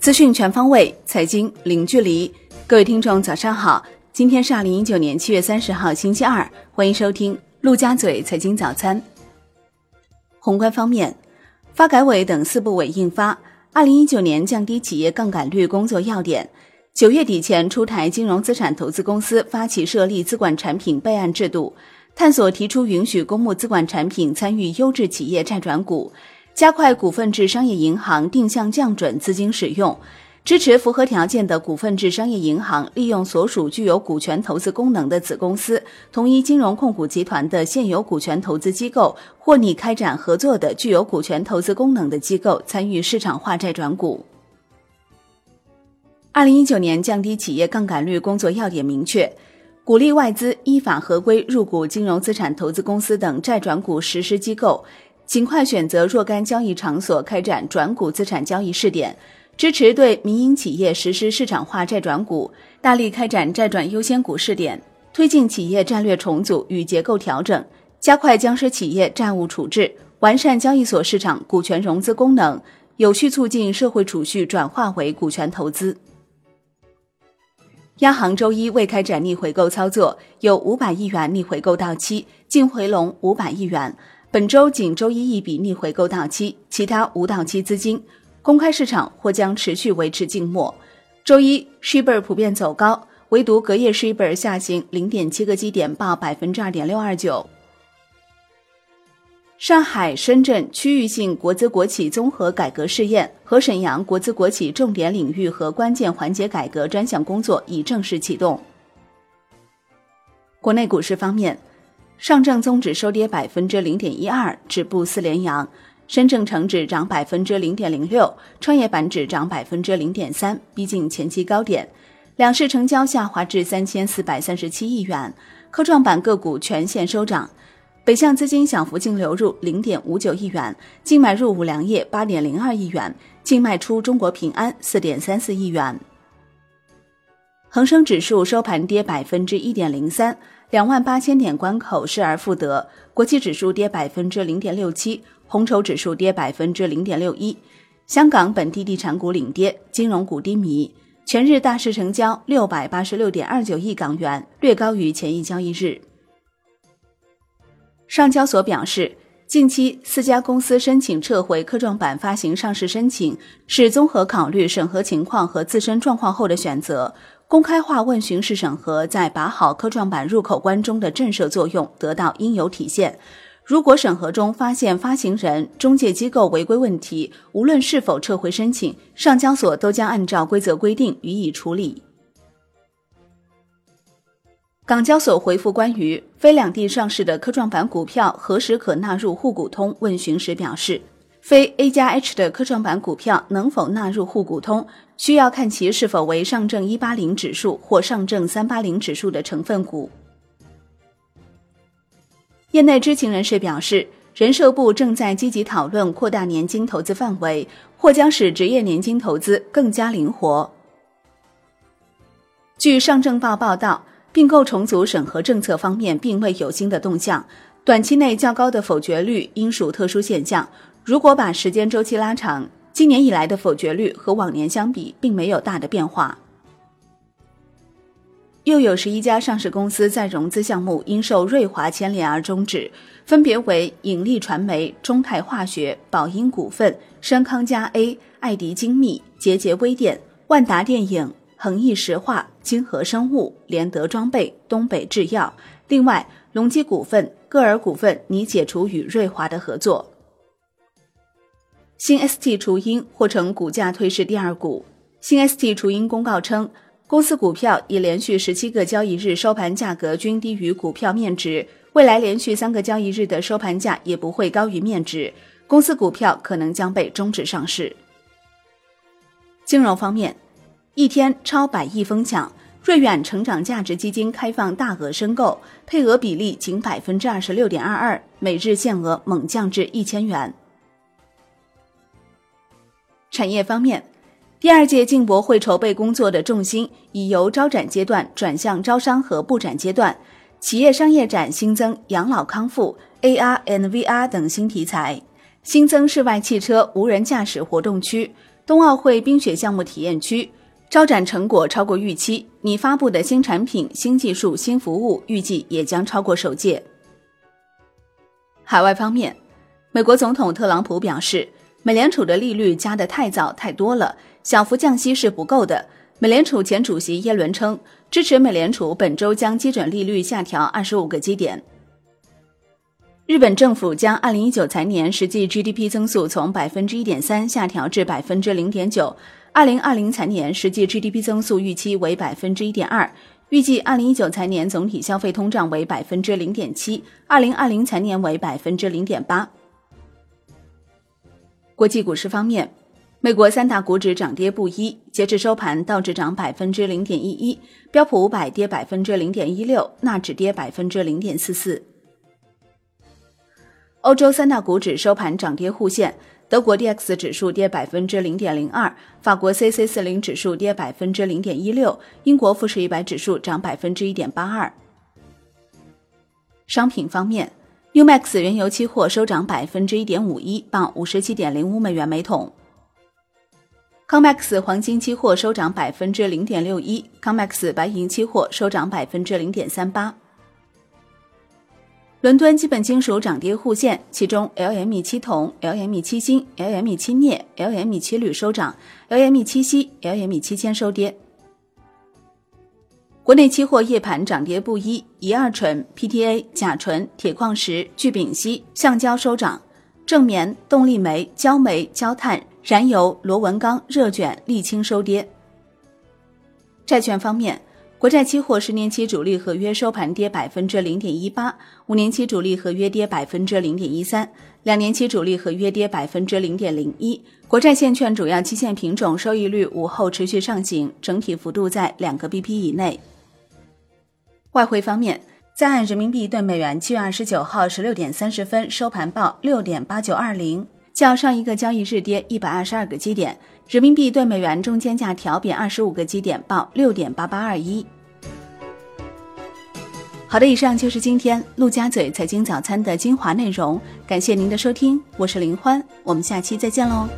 资讯全方位，财经零距离。各位听众，早上好！今天是二零一九年七月三十号，星期二。欢迎收听陆家嘴财经早餐。宏观方面，发改委等四部委印发《二零一九年降低企业杠杆率工作要点》，九月底前出台金融资产投资公司发起设立资管产品备案制度，探索提出允许公募资管产品参与优质企业债转股。加快股份制商业银行定向降准资金使用，支持符合条件的股份制商业银行利用所属具有股权投资功能的子公司同一金融控股集团的现有股权投资机构或拟开展合作的具有股权投资功能的机构参与市场化债转股。二零一九年降低企业杠杆率工作要点明确，鼓励外资依法合规入股金融资产投资公司等债转股实施机构。尽快选择若干交易场所开展转股资产交易试点，支持对民营企业实施市场化债转股，大力开展债转优先股试点，推进企业战略重组与结构调整，加快僵尸企业债务处置，完善交易所市场股权融资功能，有序促进社会储蓄转化为股权投资。央行周一未开展逆回购操作，有五百亿元逆回购到期，净回笼五百亿元。本周仅周一一笔逆回购到期，其他无到期资金，公开市场或将持续维持静默。周一，shibor 普遍走高，唯独隔夜 shibor 下行零点七个基点，报百分之二点六二九。上海、深圳区域性国资国企综合改革试验和沈阳国资国企重点领域和关键环节改革专项工作已正式启动。国内股市方面。上证综指收跌百分之零点一二，止步四连阳；深证成指涨百分之零点零六，创业板指涨百分之零点三，逼近前期高点。两市成交下滑至三千四百三十七亿元，科创板个股全线收涨。北向资金小幅净流入零点五九亿元，净买入五粮液八点零二亿元，净卖出中国平安四点三四亿元。恒生指数收盘跌百分之一点零三。两万八千点关口失而复得，国际指数跌百分之零点六七，红筹指数跌百分之零点六一。香港本地地产股领跌，金融股低迷。全日大市成交六百八十六点二九亿港元，略高于前一交易日。上交所表示，近期四家公司申请撤回科创板发行上市申请，是综合考虑审核情况和自身状况后的选择。公开化问询式审核在把好科创板入口关中的震慑作用得到应有体现。如果审核中发现发行人、中介机构违规问题，无论是否撤回申请，上交所都将按照规则规定予以处理。港交所回复关于非两地上市的科创板股票何时可纳入沪股通问询时表示。非 A 加 H 的科创板股票能否纳入沪股通，需要看其是否为上证一八零指数或上证三八零指数的成分股。业内知情人士表示，人社部正在积极讨论扩大年金投资范围，或将使职业年金投资更加灵活。据上证报报道，并购重组审核政策方面并未有新的动向，短期内较高的否决率应属特殊现象。如果把时间周期拉长，今年以来的否决率和往年相比，并没有大的变化。又有十一家上市公司在融资项目因受瑞华牵连而终止，分别为引力传媒、中泰化学、宝英股份、深康佳 A、爱迪精密、杰杰微电、万达电影、恒益石化、金和生物、联德装备、东北制药。另外，隆基股份、歌尔股份拟解除与瑞华的合作。新 ST 雏鹰或成股价退市第二股。新 ST 雏鹰公告称，公司股票已连续十七个交易日收盘价格均低于股票面值，未来连续三个交易日的收盘价也不会高于面值，公司股票可能将被终止上市。金融方面，一天超百亿疯抢，瑞远成长价值基金开放大额申购，配额比例仅百分之二十六点二二，每日限额猛降至一千元。产业方面，第二届进博会筹备工作的重心已由招展阶段转向招商和布展阶段。企业商业展新增养老康复、AR、NVR 等新题材，新增室外汽车无人驾驶活动区、冬奥会冰雪项目体验区招展成果超过预期，拟发布的新产品、新技术、新服务预计也将超过首届。海外方面，美国总统特朗普表示，美联储的利率加得太早太多了，小幅降息是不够的。美联储前主席耶伦称，支持美联储本周将基准利率下调二十五个基点。日本政府将二零一九财年实际 GDP 增速从百分之一点三下调至百分之零点九，二零二零财年实际 GDP 增速预期为百分之一点二，预计二零一九财年总体消费通胀为百分之零点七，二零二零财年为百分之零点八。国际股市方面，美国三大股指涨跌不一，截至收盘，道指涨百分之零点一一，标普五百跌百分之零点一六，纳指跌百分之零点四四。欧洲三大股指收盘涨跌互现，德国 D X 指数跌百分之零点零二，法国 C C 四零指数跌百分之零点一六，英国富时一百指数涨百分之一点八二。商品方面，U Max 原油期货收涨百分之一点五一，报五十七点零五美元每桶。Comex 黄金期货收涨百分之零点六一，Comex 白银期货收涨百分之零点三八。伦敦基本金属涨跌互现，其中 LME 七铜、LME 七锌、LME 七镍、LME 七铝收涨，LME 七锡、LME 七铅收跌。国内期货夜盘涨跌不一，乙二醇、PTA、甲醇、铁矿石、聚丙烯、橡胶收涨，正棉、动力煤、焦煤、焦炭、燃油、螺纹钢、热卷、沥青收跌。债券方面。国债期货十年期主力合约收盘跌百分之零点一八，五年期主力合约跌百分之零点一三，两年期主力合约跌百分之零点零一。国债现券主要期限品种收益率午后持续上行，整体幅度在两个 BP 以内。外汇方面，在岸人民币兑美元七月二十九号十六点三十分收盘报六点八九二零，较上一个交易日跌一百二十二个基点。人民币兑美元中间价调贬二十五个基点，报六点八八二一。好的，以上就是今天陆家嘴财经早餐的精华内容，感谢您的收听，我是林欢，我们下期再见喽。